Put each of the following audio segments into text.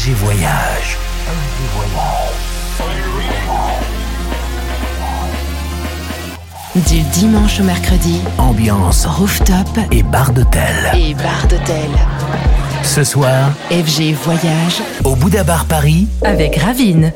FG Voyage. Du dimanche au mercredi, Ambiance rooftop et bar d'hôtel. et bar d'hôtel. Ce soir, FG Voyage au Bouddha Bar Paris, avec Ravine.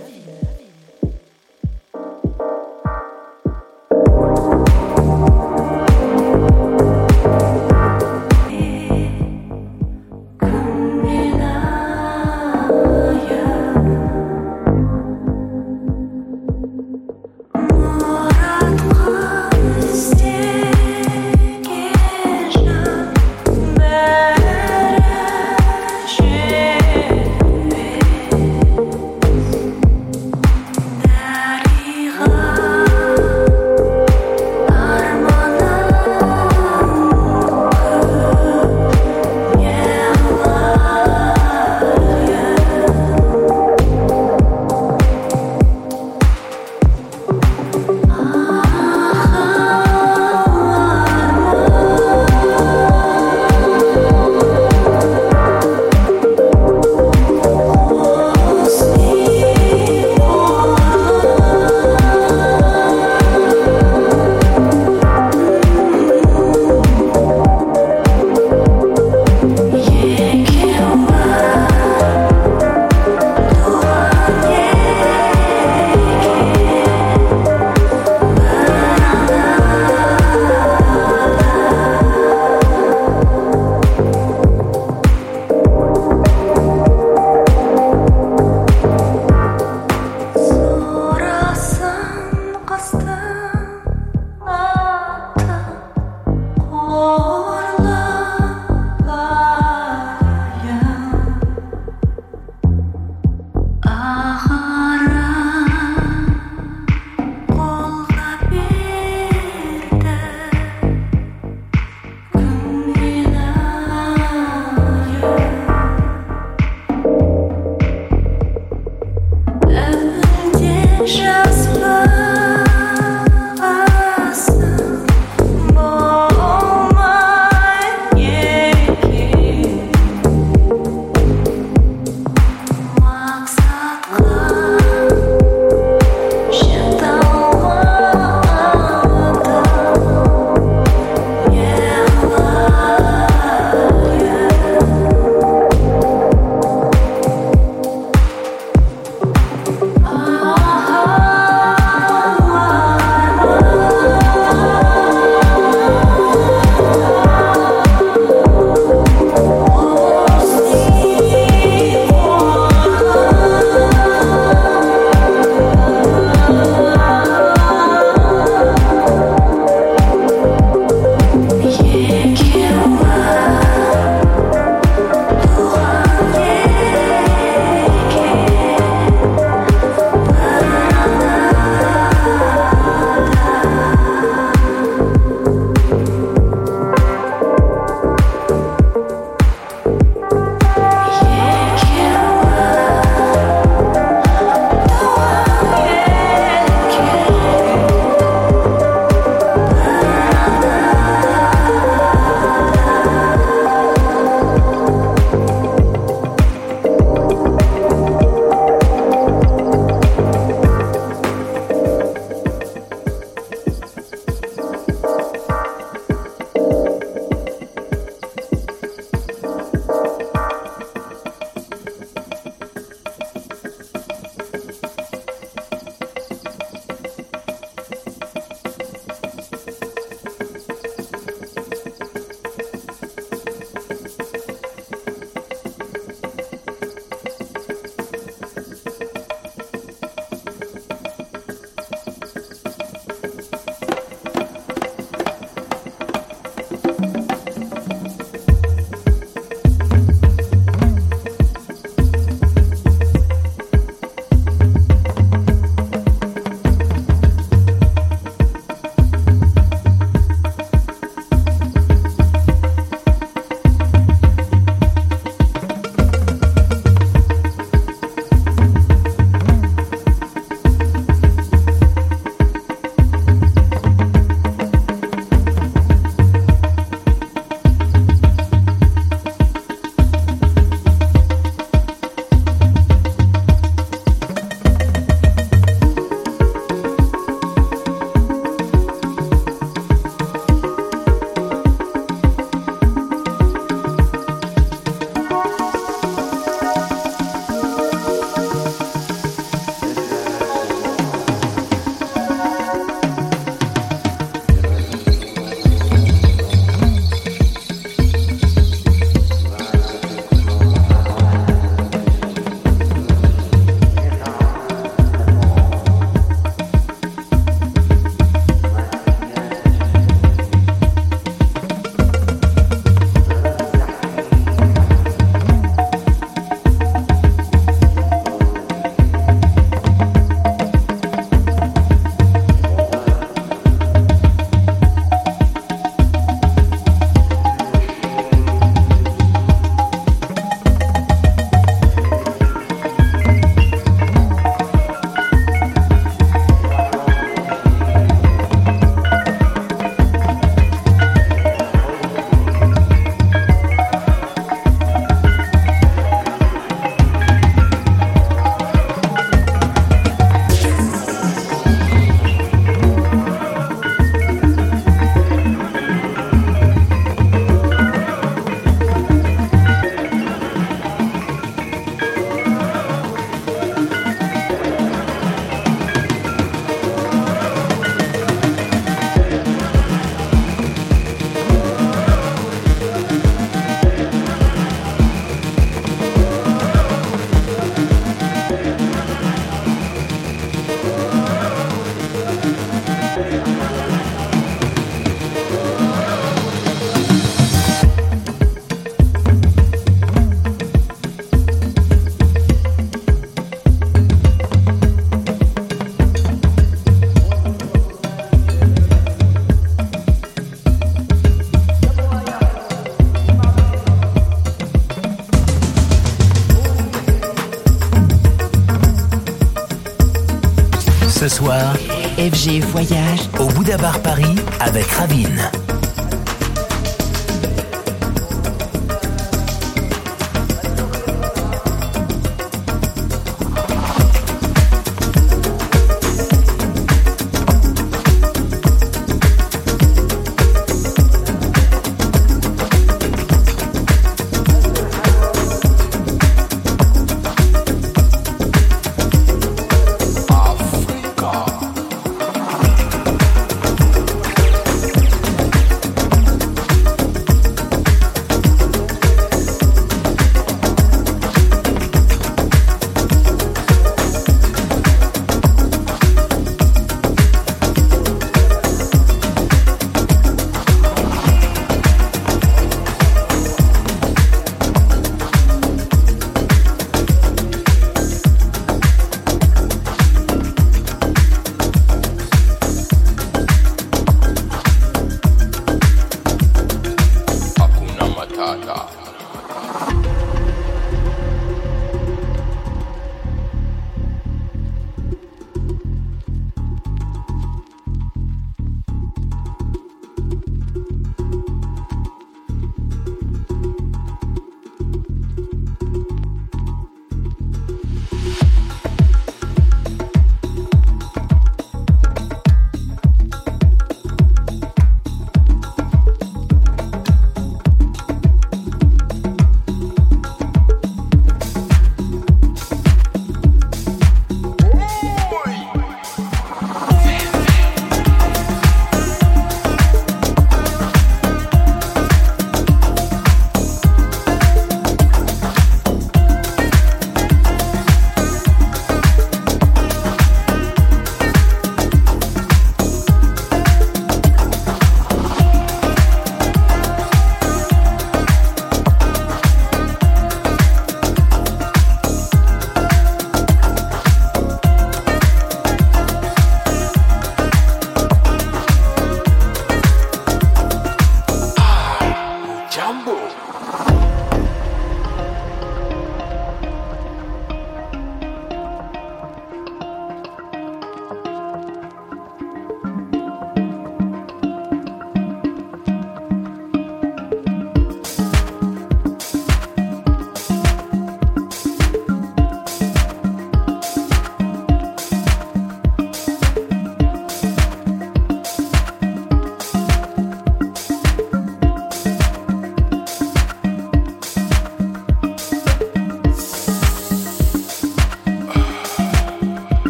Voyage au Bouddha Bar Paris avec Ravine.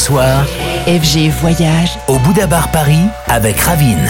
Soir, FG Voyage au Bouddha Bar Paris avec Ravine.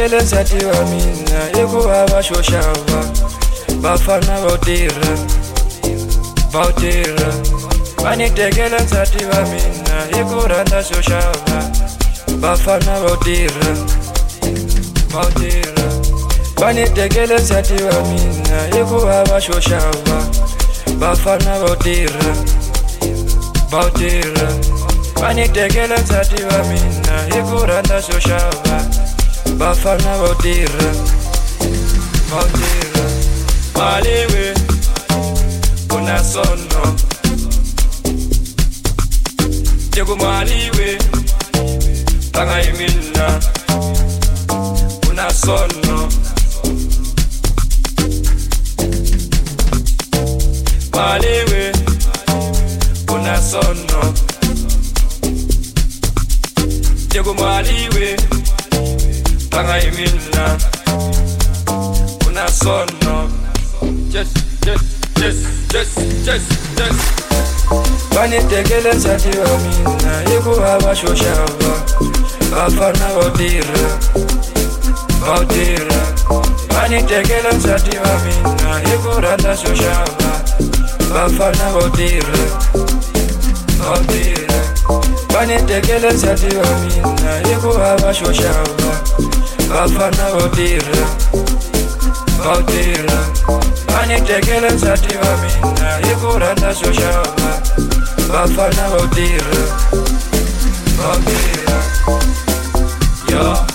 Va ni tekela nsati wa mina hikuva va xo xava vafana vo tirha vo tirha va ni tekela nsati wa. Mina hi ku rhandza xo xava vafana vo tirha vo tirha va ni tekela nsati wa mina hikuva va xo xava vafana vo tirha vo tirha va ni tekela nsati wa. mina hi ku rhandza xo Bafana Vodira Vodira Malewe Una sonno. Jego maliwe Tanga imina Una sonno. Malewe Una sonno. hai minna. Una sonno yes yes yes yes yes yes vanitekeleza tiva mina hikuva va xo xava va fana va tirha va tirha vanitekela nsati va mina hi ku rhandza xo xava va fana va tirha va tirha vanitekela nsati va mina hikuva va xo xava vafana votirha votirha va ni tekele nsati wa mina hi ku rhandza swo xava. Vafana votirha votirha yo. yeah.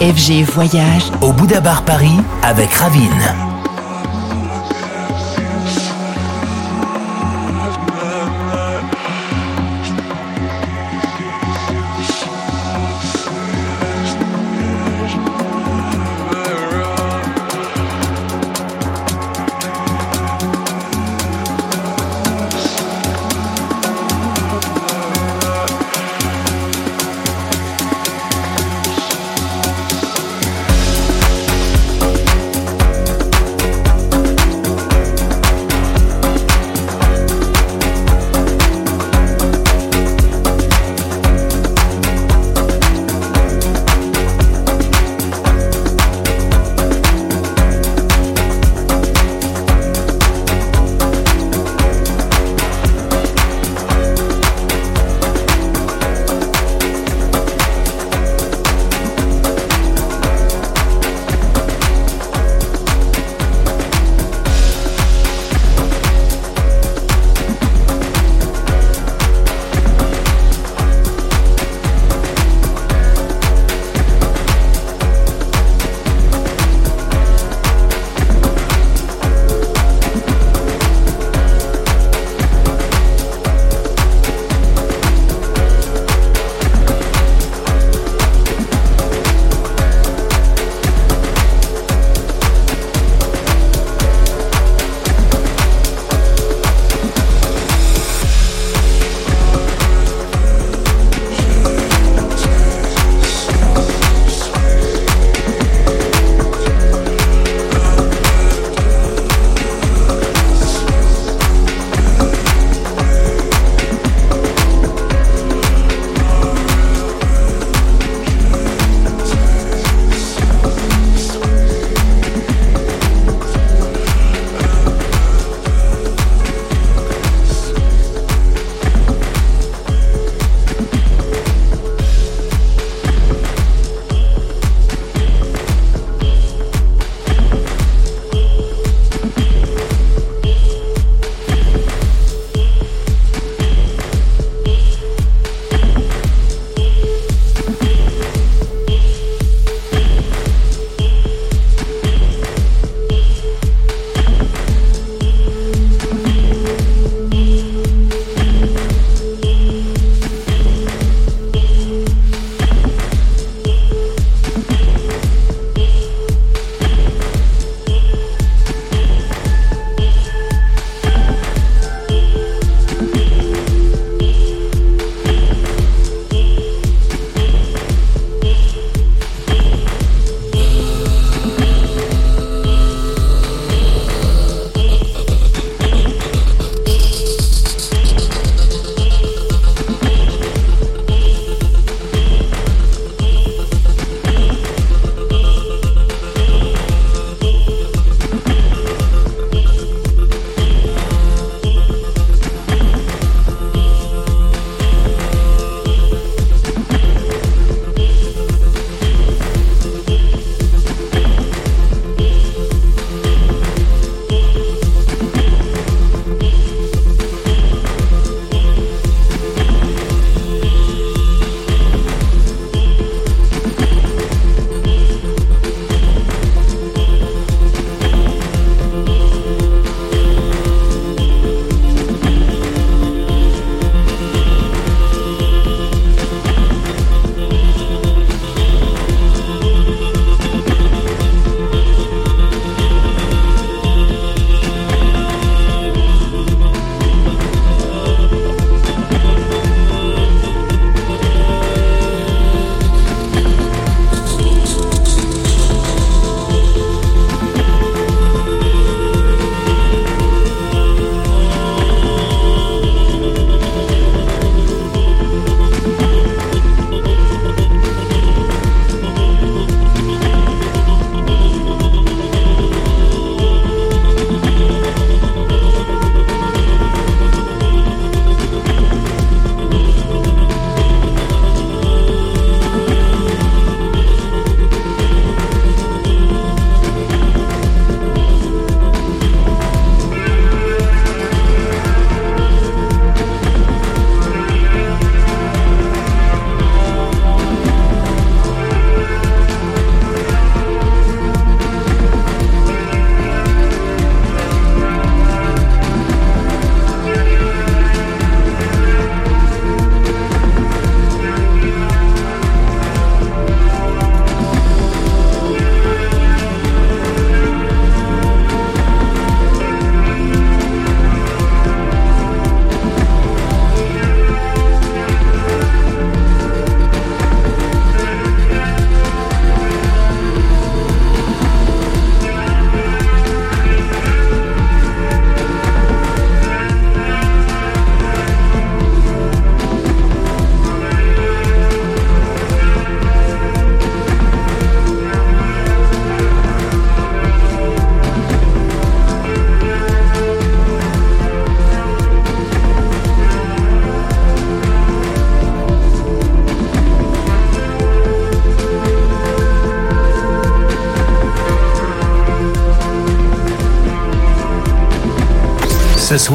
FG Voyage au Bouddha Bar Paris avec Ravine.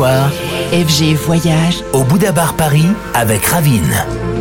FG Voyage au Bouddha Bar Paris avec Ravine.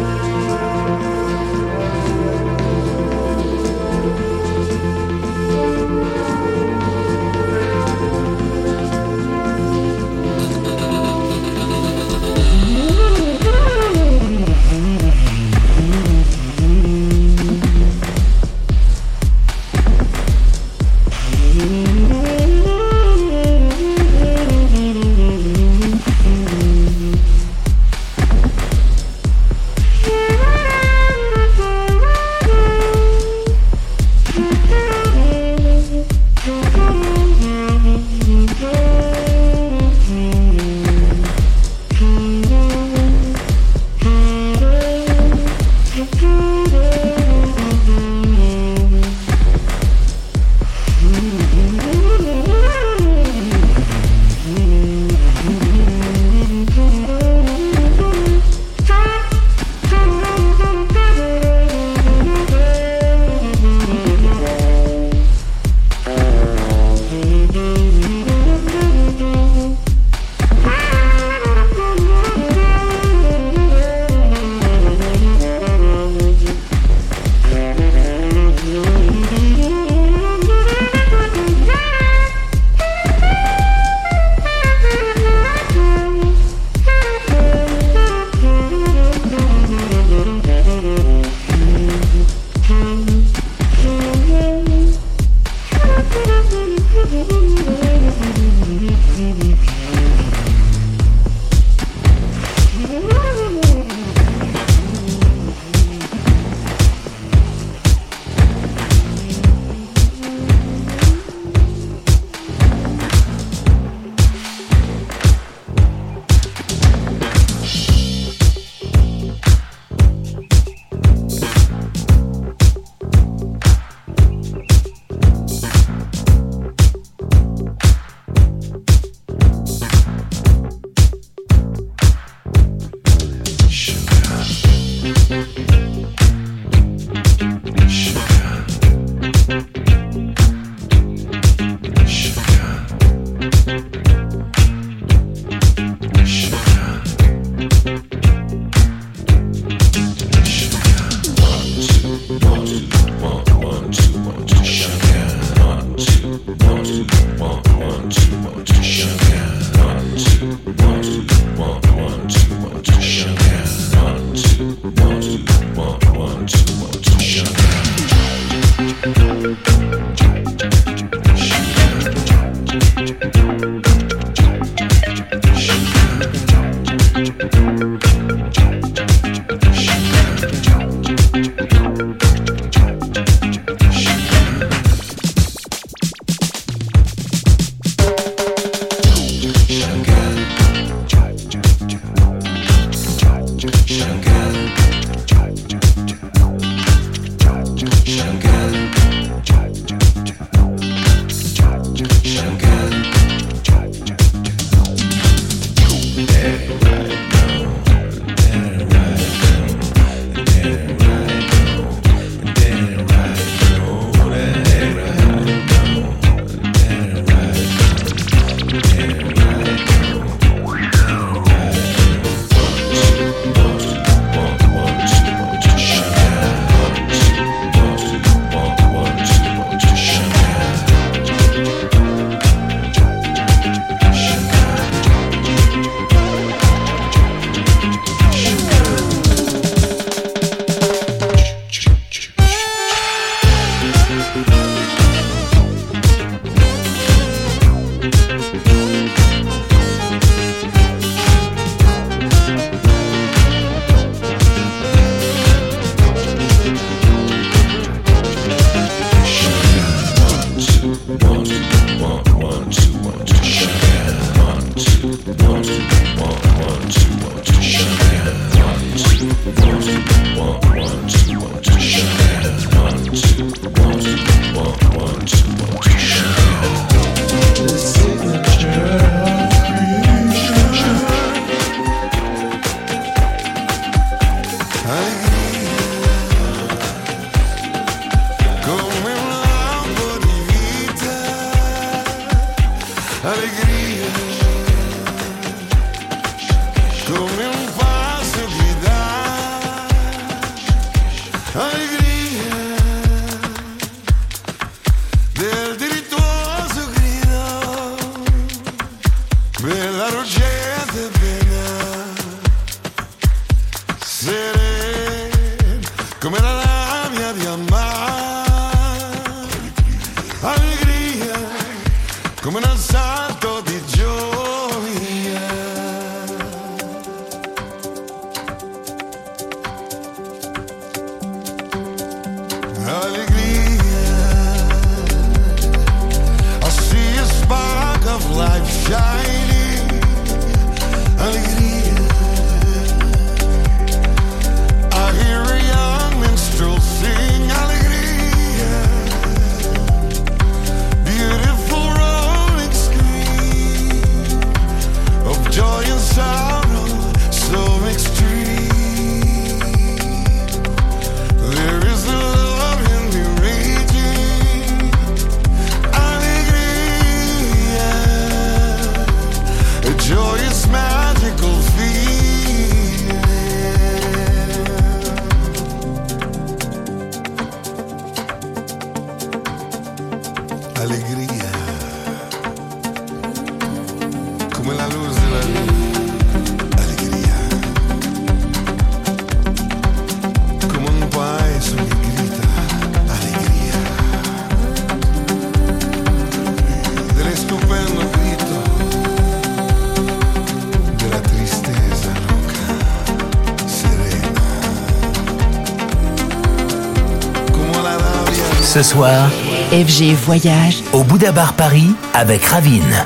FG Voyage au Bouddha Bar Paris avec Ravine.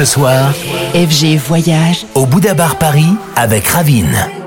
ce soir, FG Voyage au Bouddha Bar Paris avec Ravine.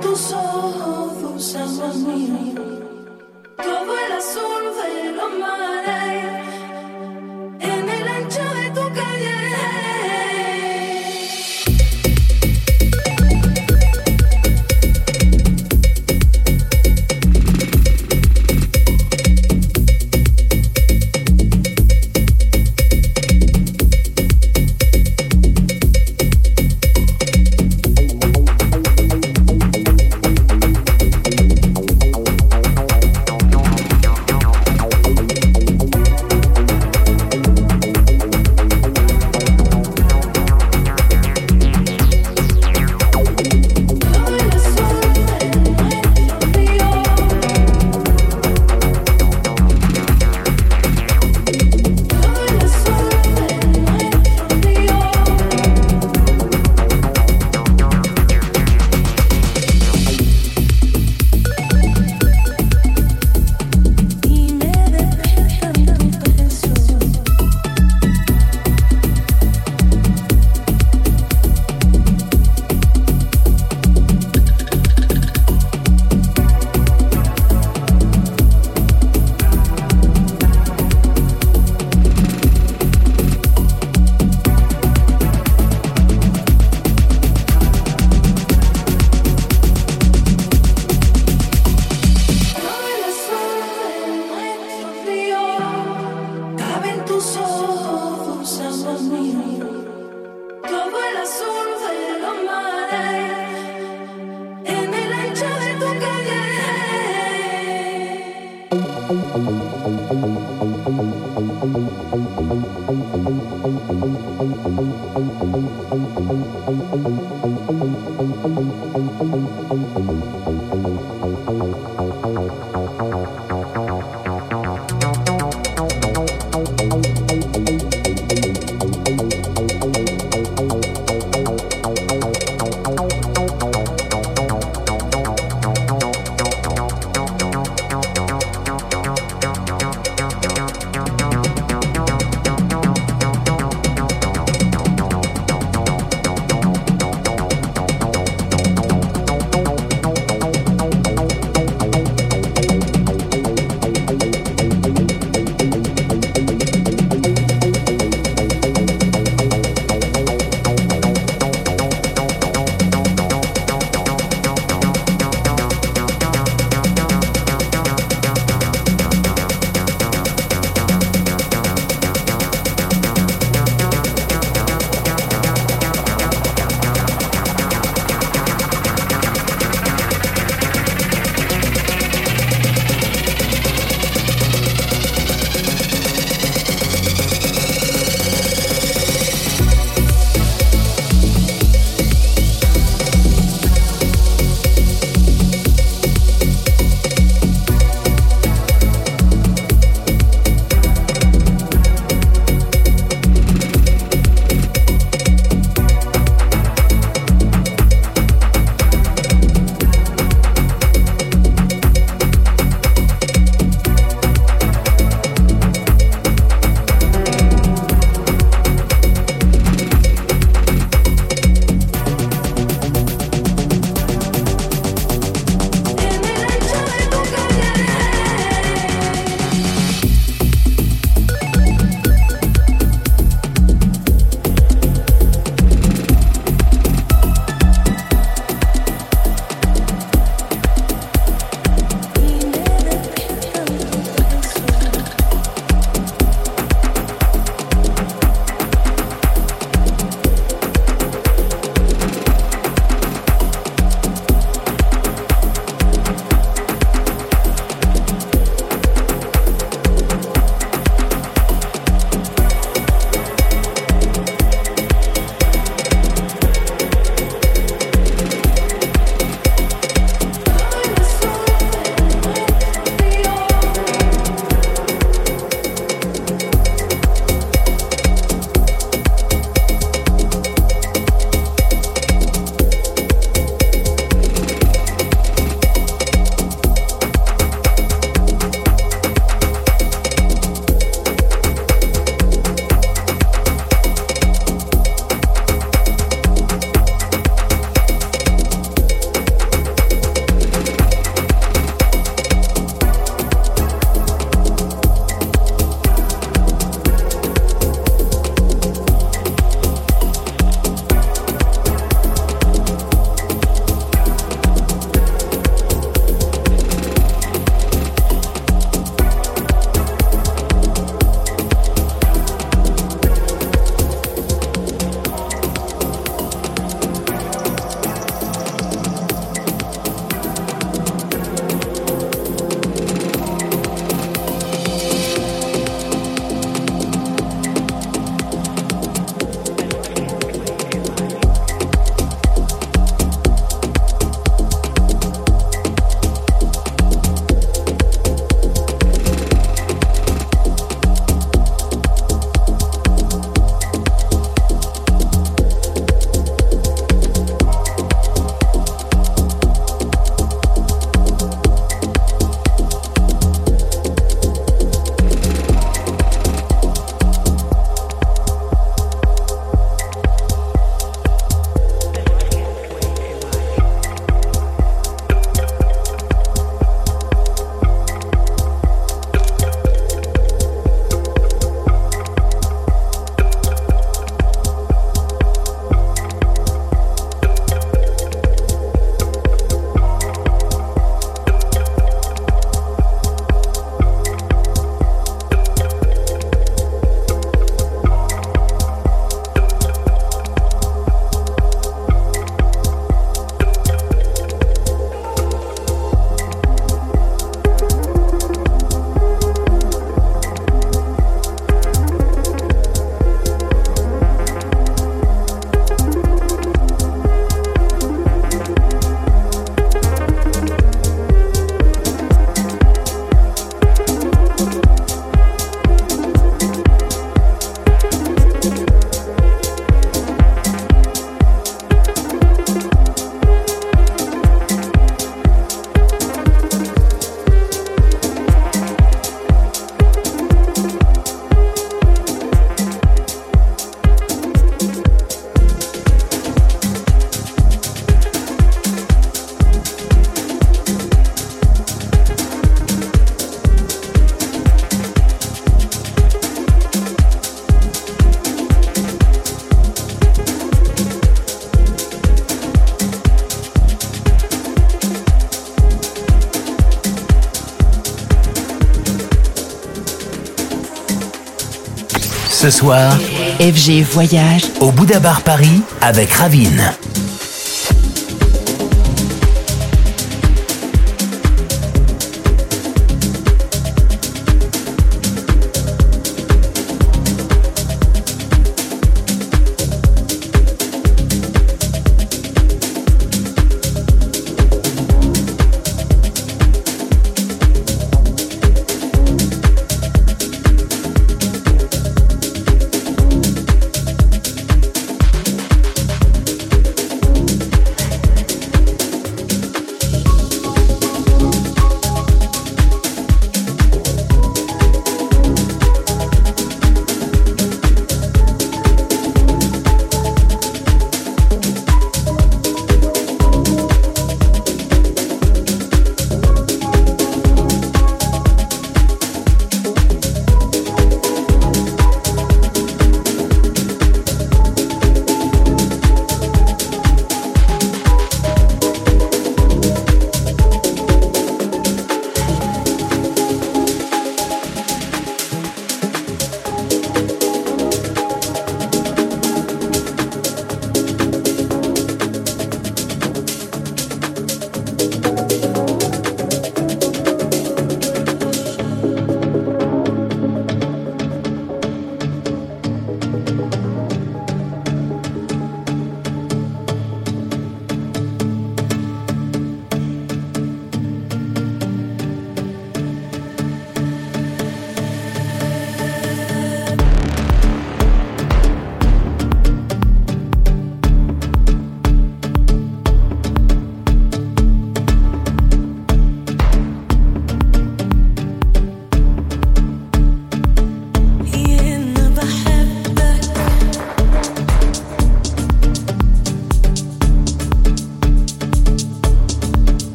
Ce soir, FG Voyage au Bouddha Bar Paris avec Ravine.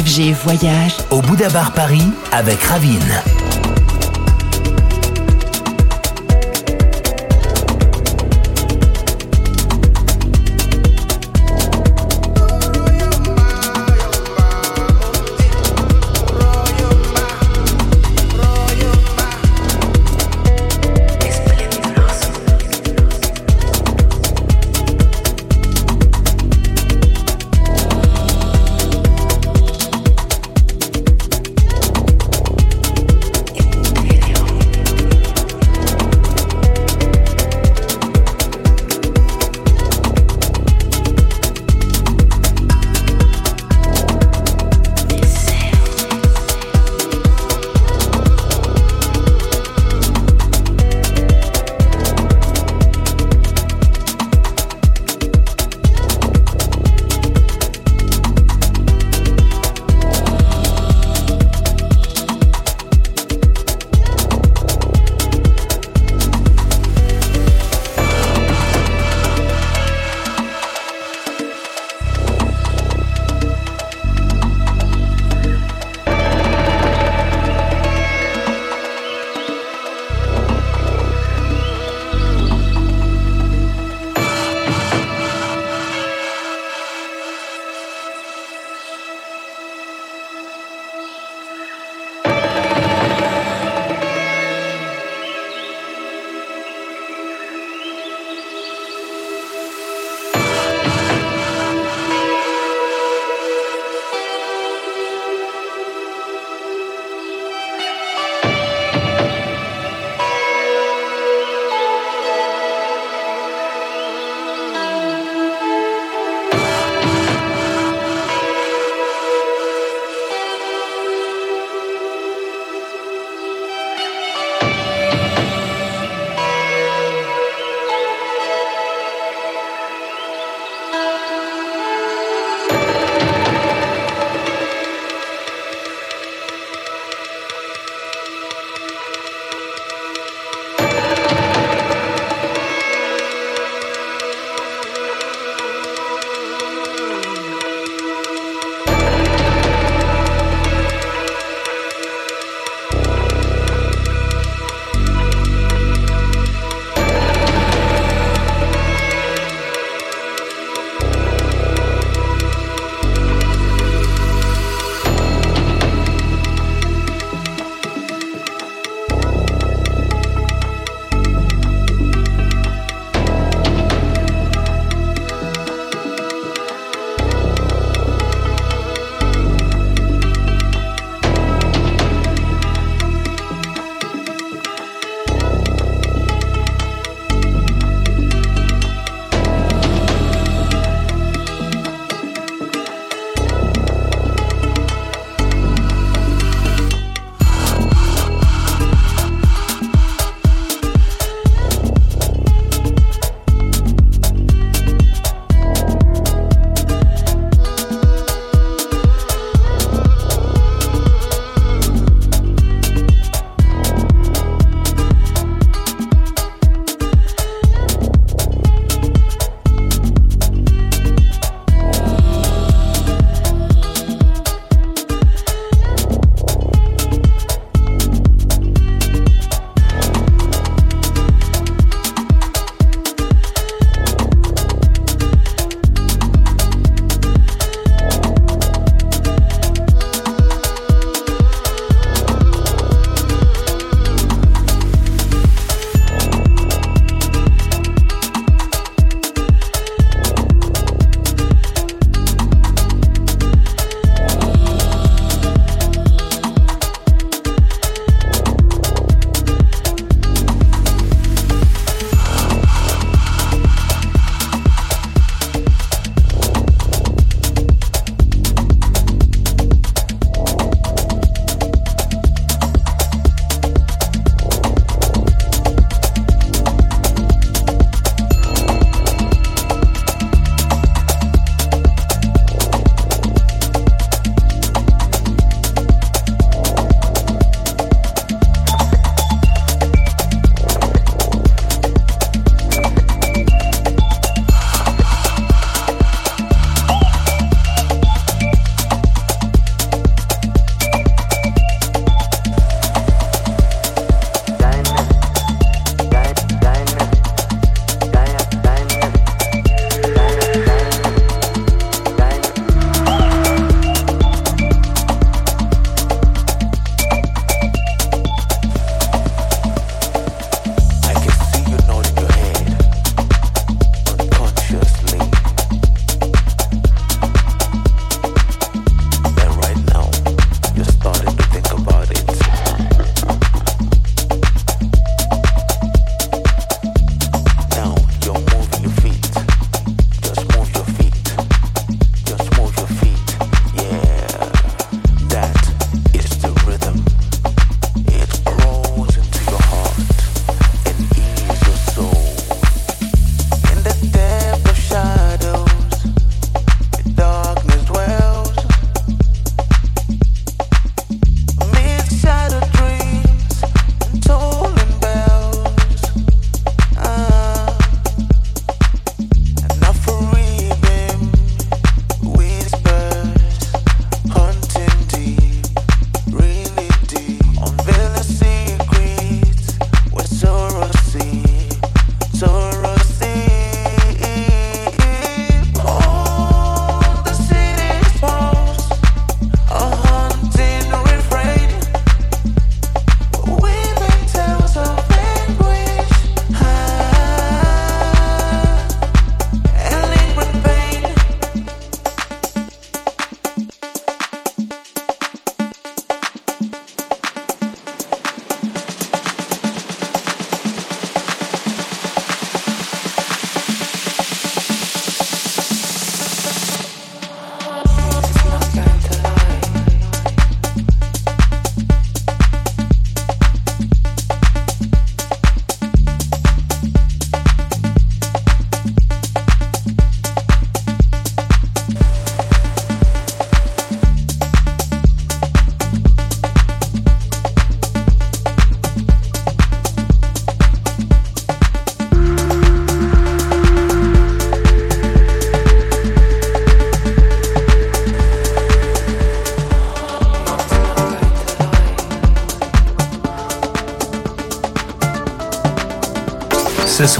FG Voyage au Bouddha Bar Paris avec Ravine.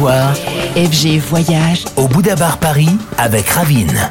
FG Voyage au Bouddha Bar Paris avec Ravine.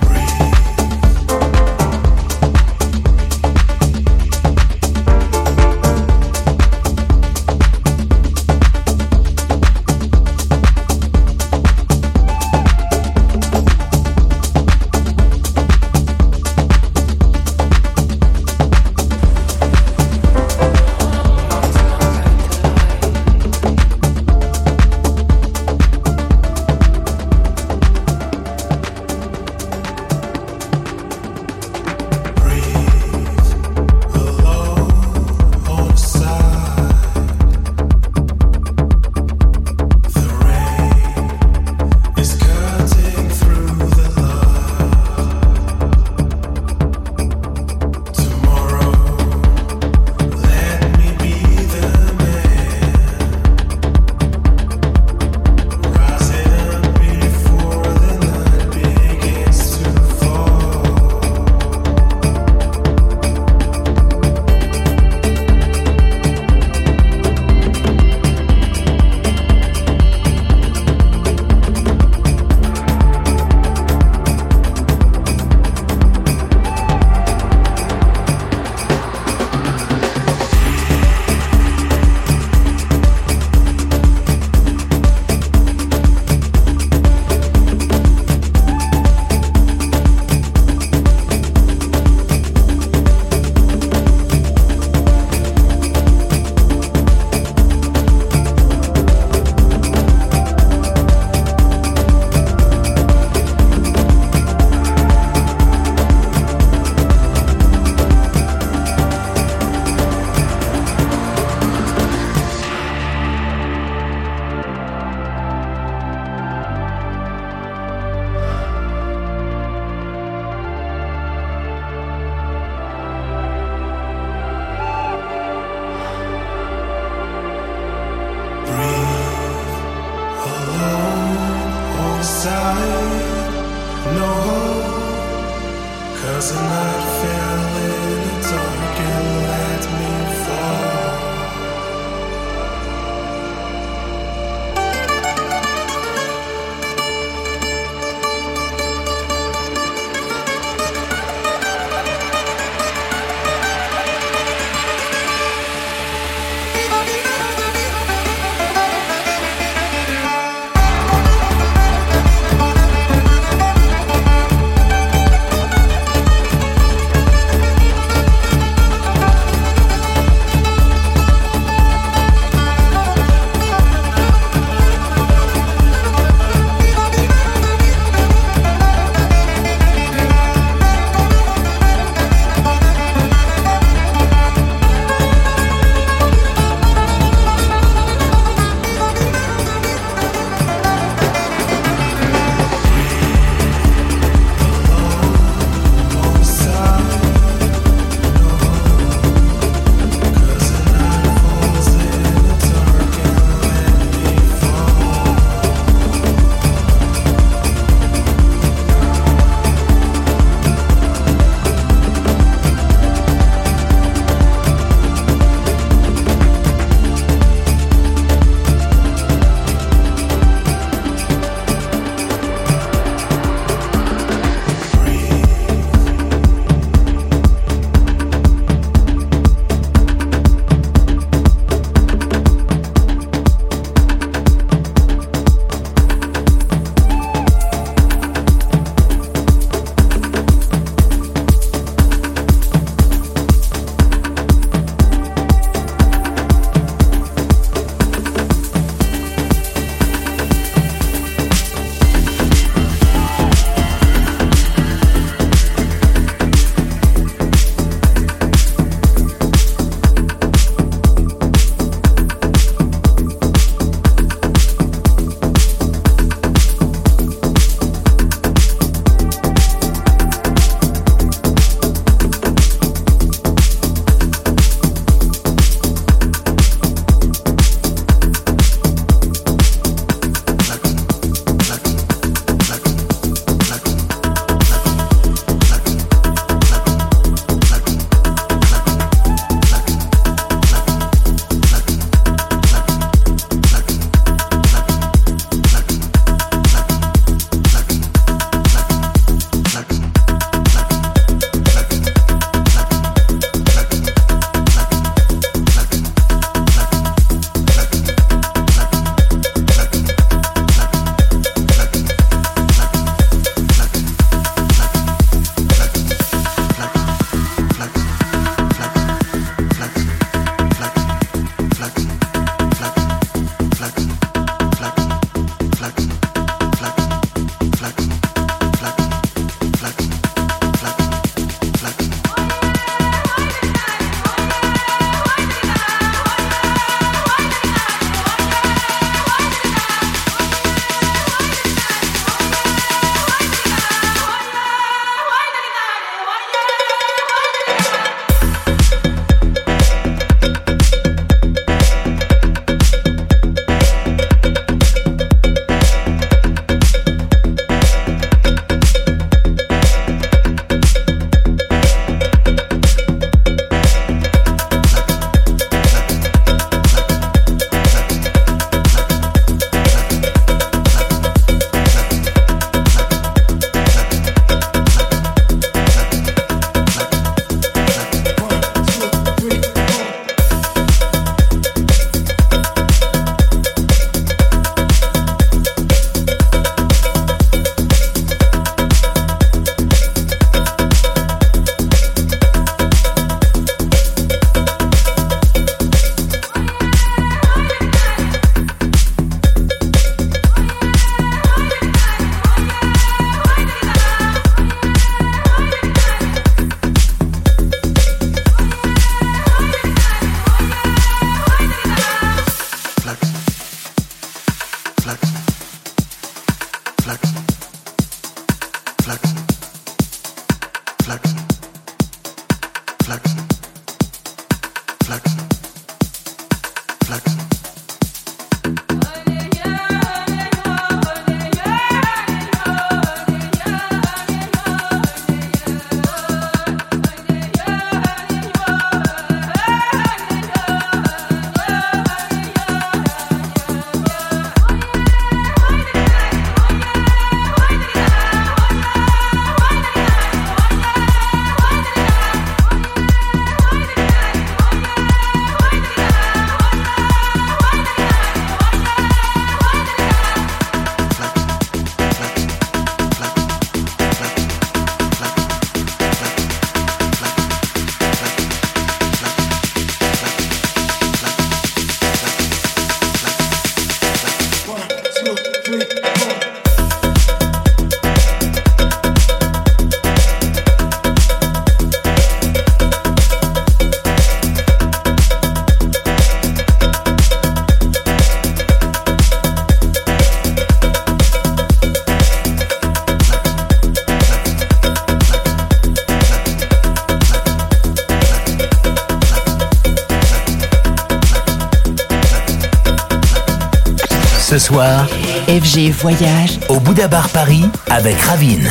FG Voyage au Bouddha Bar Paris avec Ravine.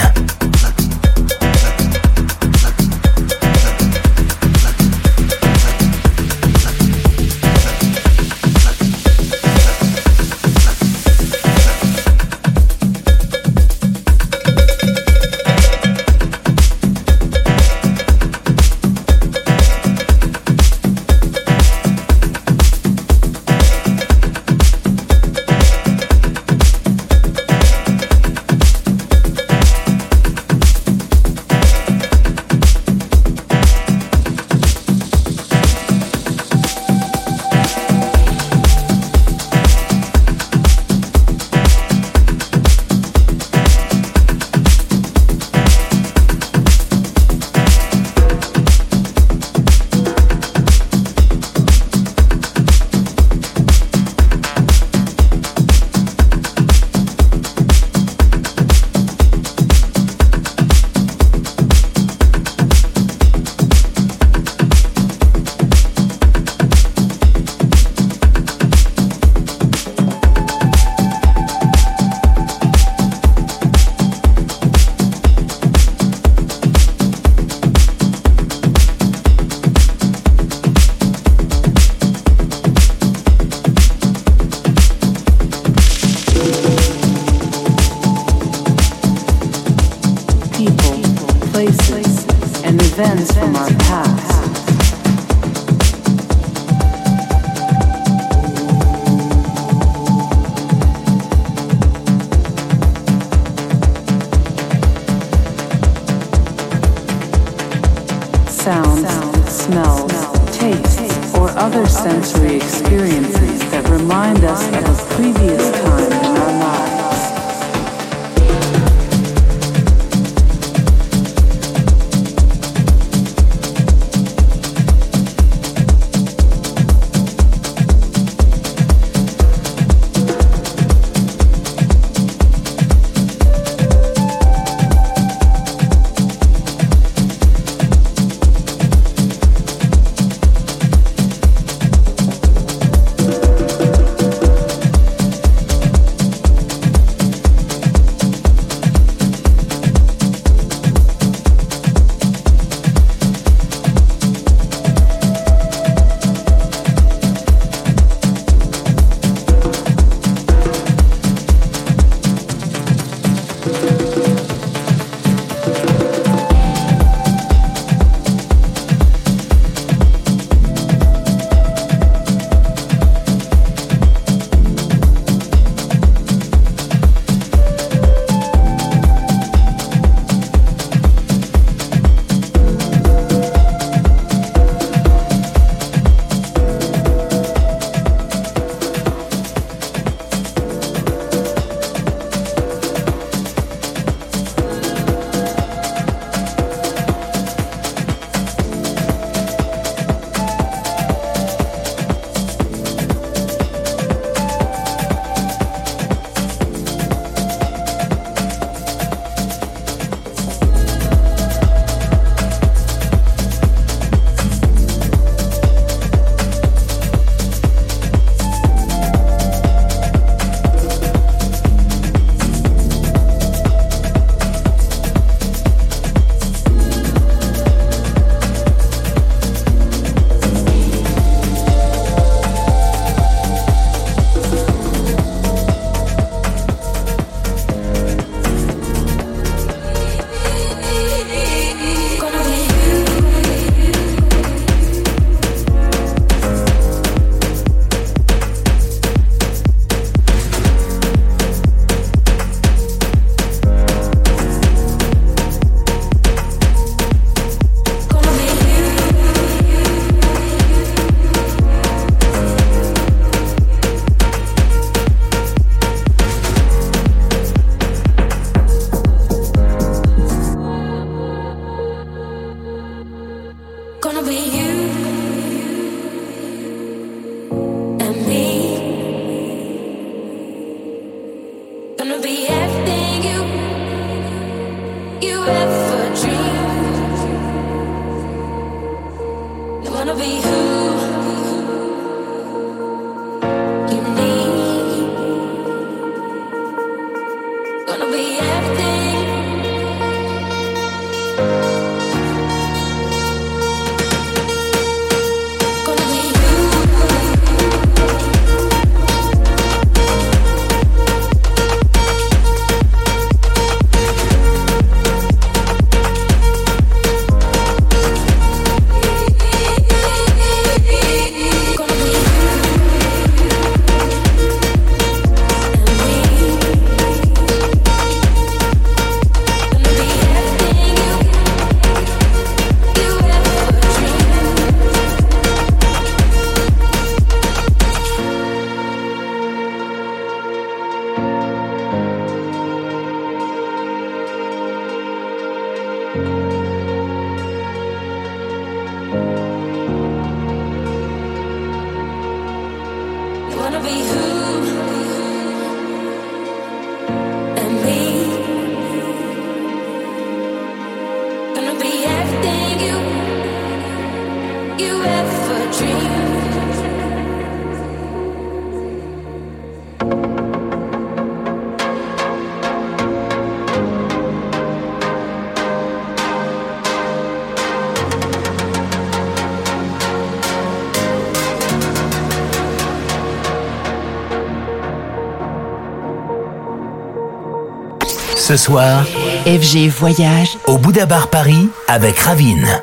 Ce soir, FG Voyage au Bouddha Bar Paris avec Ravine.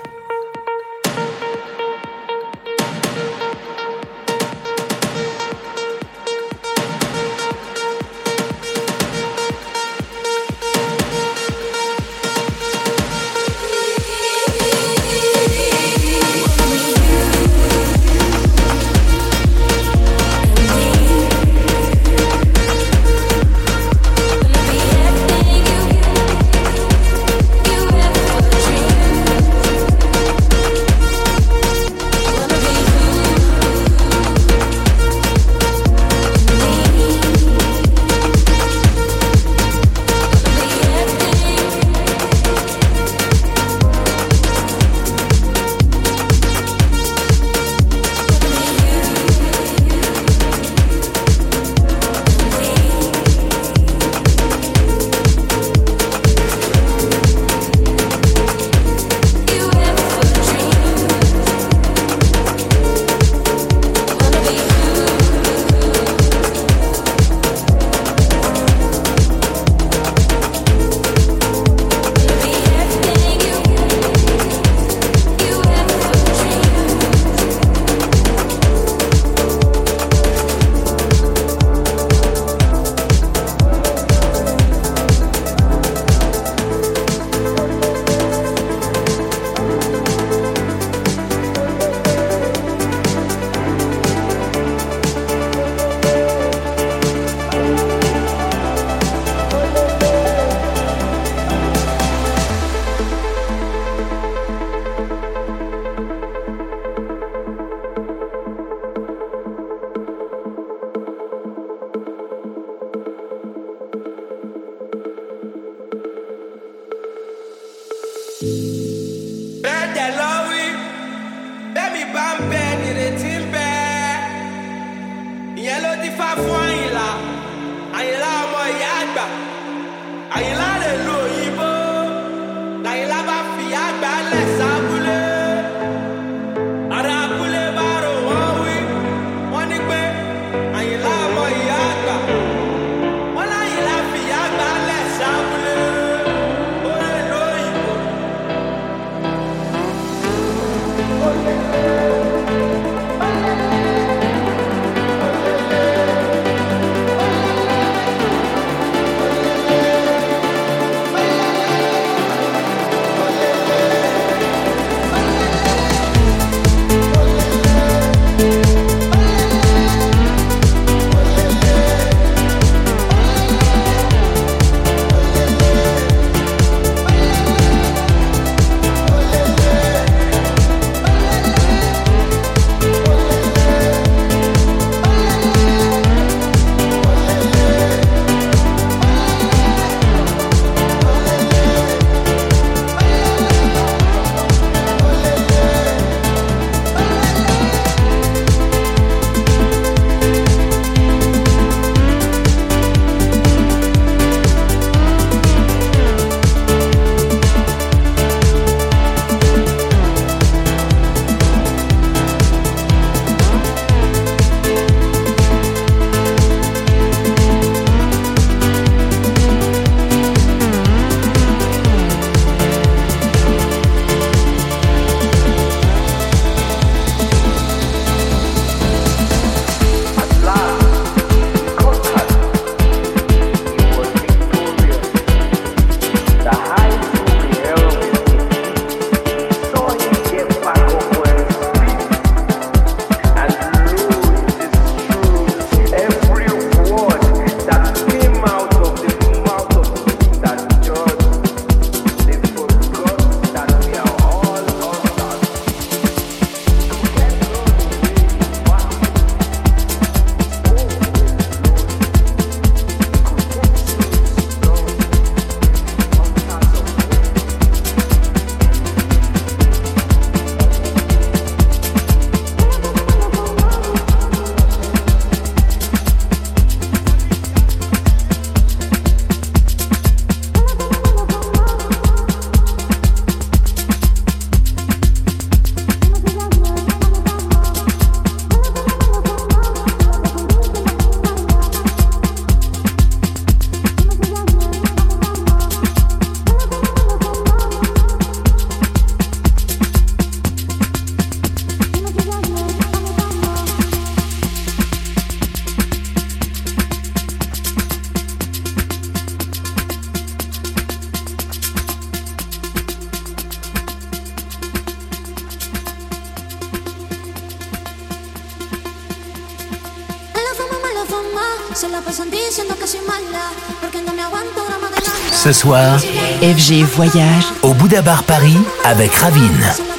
Soir, FG Voyage au Bouddha Bar Paris avec Ravine.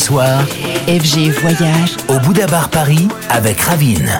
Soir, FG Voyage au Bouddha Bar Paris avec Ravine.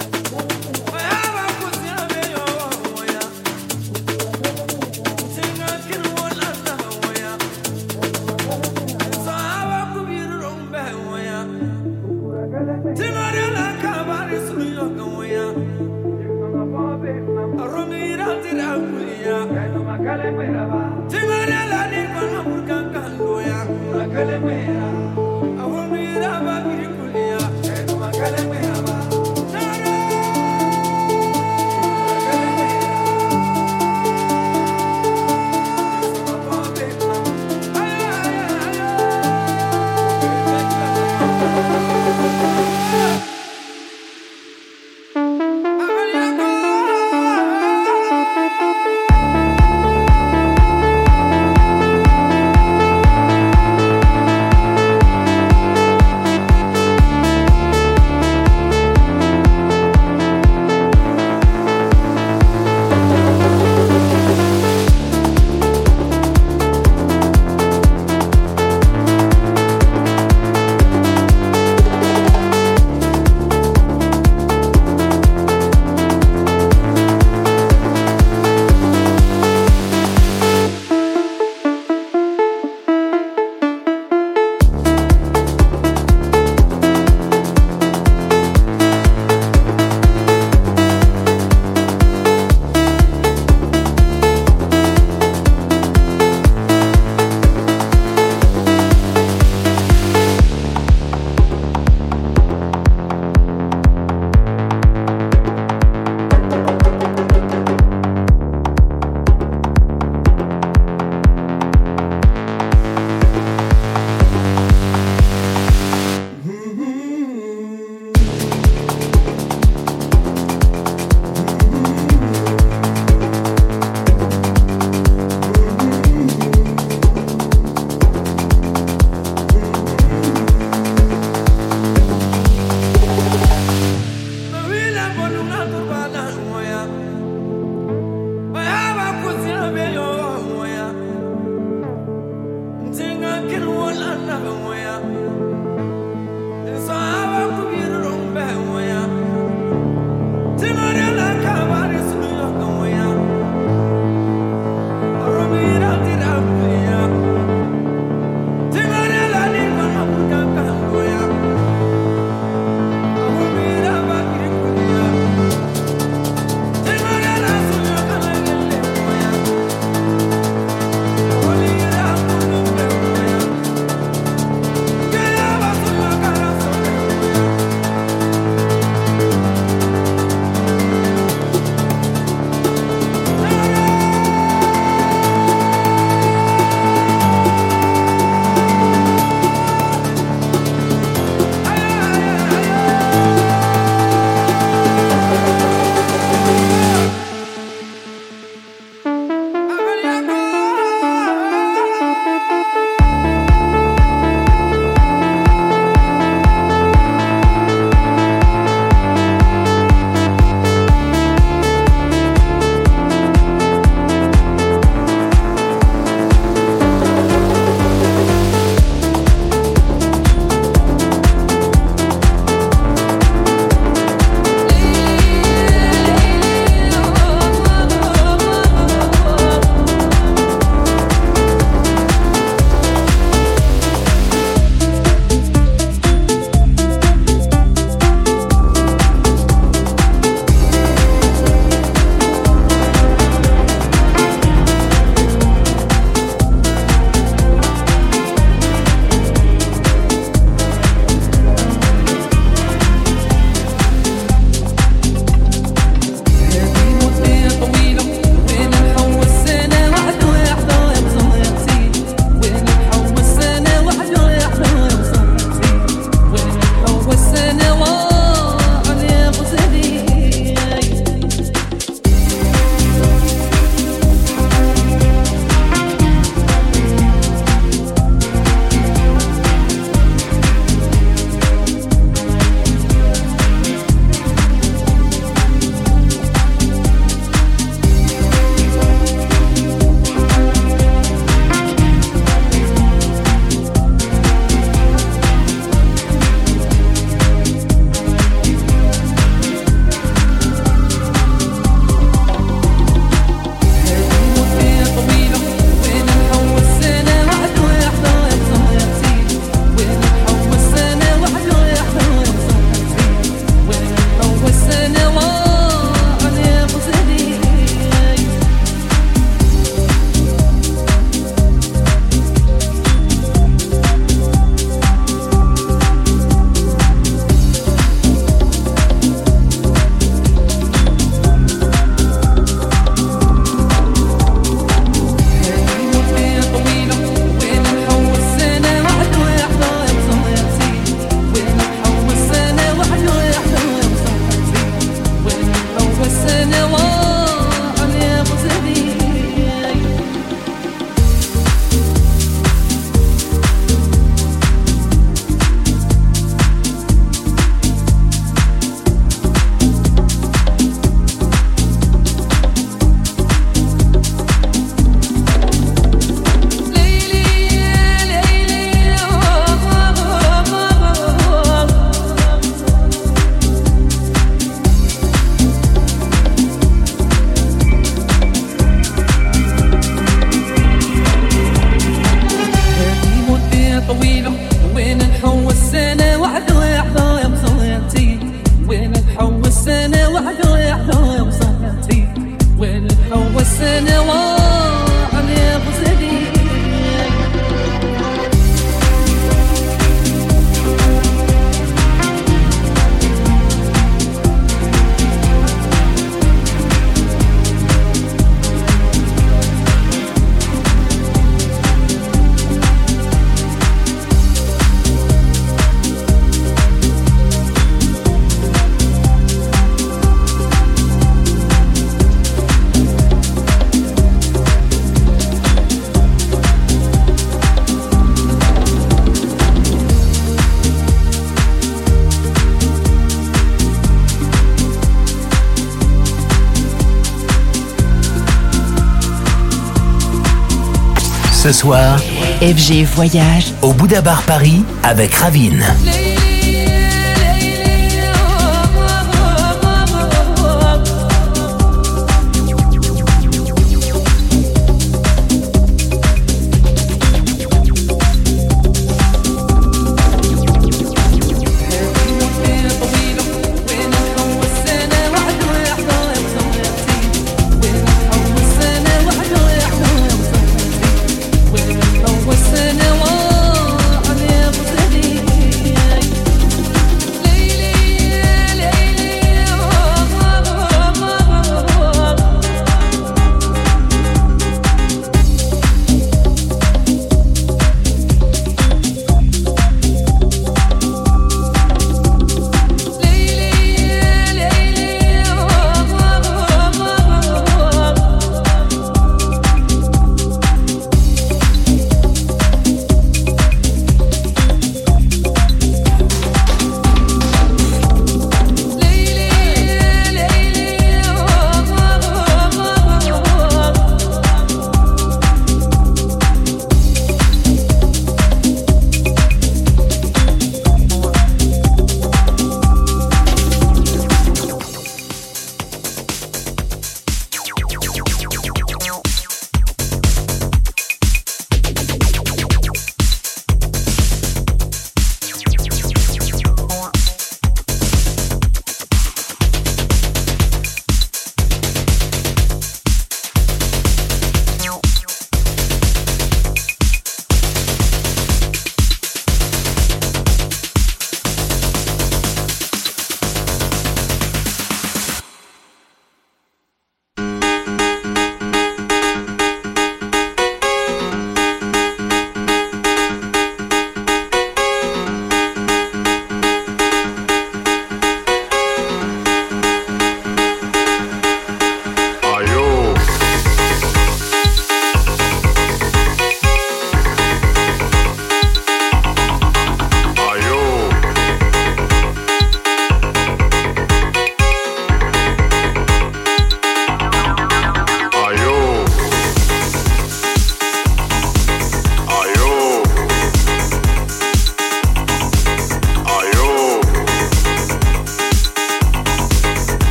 Soir, FG Voyage au Bouddha Bar Paris avec Ravine.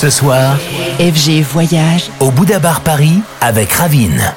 Ce soir, FG Voyage au Bouddha Bar Paris avec Ravine.